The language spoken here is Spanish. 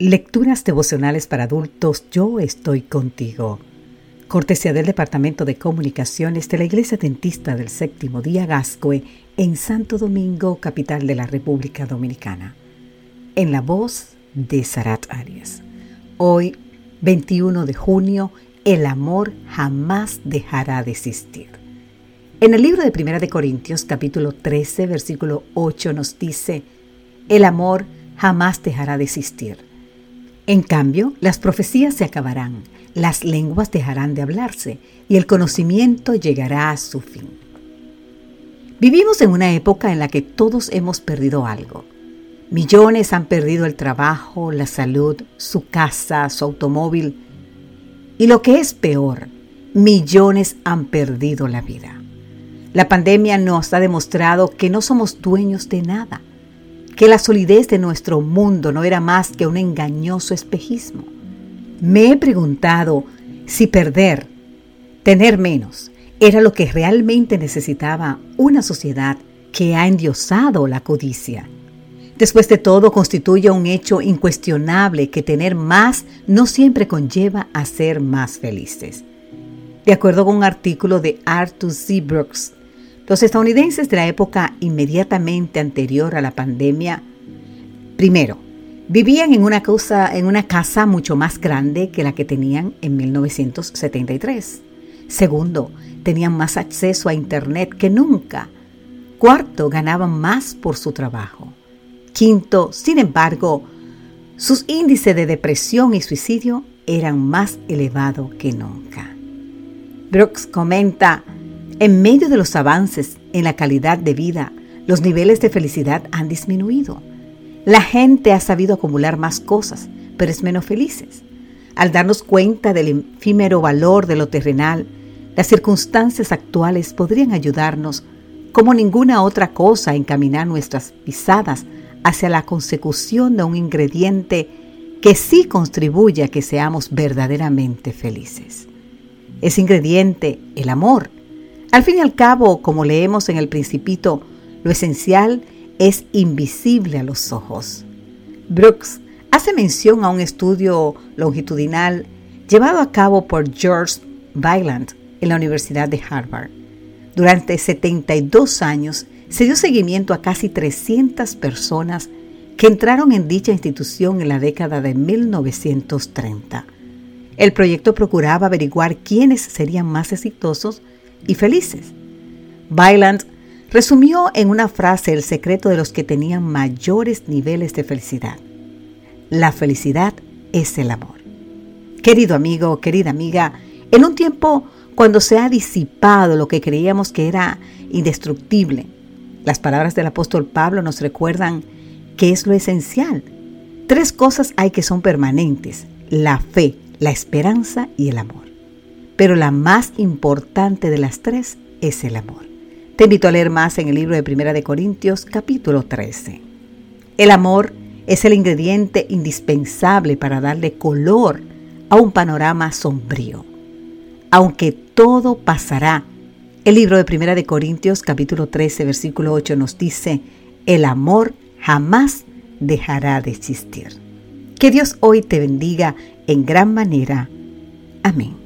Lecturas devocionales para adultos, yo estoy contigo. Cortesía del Departamento de Comunicaciones de la Iglesia Dentista del Séptimo Día Gascue en Santo Domingo, capital de la República Dominicana. En la voz de Sarat Arias. Hoy, 21 de junio, el amor jamás dejará de existir. En el libro de Primera de Corintios, capítulo 13, versículo 8, nos dice, el amor jamás dejará de existir. En cambio, las profecías se acabarán, las lenguas dejarán de hablarse y el conocimiento llegará a su fin. Vivimos en una época en la que todos hemos perdido algo. Millones han perdido el trabajo, la salud, su casa, su automóvil y lo que es peor, millones han perdido la vida. La pandemia nos ha demostrado que no somos dueños de nada, que la solidez de nuestro mundo no era más que un engañoso espejismo. Me he preguntado si perder, tener menos, era lo que realmente necesitaba una sociedad que ha endiosado la codicia Después de todo, constituye un hecho incuestionable que tener más no siempre conlleva a ser más felices. De acuerdo con un artículo de Arthur C. Brooks, los estadounidenses de la época inmediatamente anterior a la pandemia, primero, vivían en una, en una casa mucho más grande que la que tenían en 1973. Segundo, tenían más acceso a Internet que nunca. Cuarto, ganaban más por su trabajo. Quinto, sin embargo, sus índices de depresión y suicidio eran más elevados que nunca. Brooks comenta, en medio de los avances en la calidad de vida, los niveles de felicidad han disminuido. La gente ha sabido acumular más cosas, pero es menos felices. Al darnos cuenta del efímero valor de lo terrenal, las circunstancias actuales podrían ayudarnos, como ninguna otra cosa, a encaminar nuestras pisadas hacia la consecución de un ingrediente que sí contribuye a que seamos verdaderamente felices. Ese ingrediente, el amor. Al fin y al cabo, como leemos en el principito, lo esencial es invisible a los ojos. Brooks hace mención a un estudio longitudinal llevado a cabo por George Byland en la Universidad de Harvard. Durante 72 años, se dio seguimiento a casi 300 personas que entraron en dicha institución en la década de 1930. El proyecto procuraba averiguar quiénes serían más exitosos y felices. Byland resumió en una frase el secreto de los que tenían mayores niveles de felicidad. La felicidad es el amor. Querido amigo, querida amiga, en un tiempo cuando se ha disipado lo que creíamos que era indestructible, las palabras del apóstol Pablo nos recuerdan que es lo esencial. Tres cosas hay que son permanentes, la fe, la esperanza y el amor. Pero la más importante de las tres es el amor. Te invito a leer más en el libro de Primera de Corintios capítulo 13. El amor es el ingrediente indispensable para darle color a un panorama sombrío. Aunque todo pasará, el libro de Primera de Corintios capítulo 13 versículo 8 nos dice, el amor jamás dejará de existir. Que Dios hoy te bendiga en gran manera. Amén.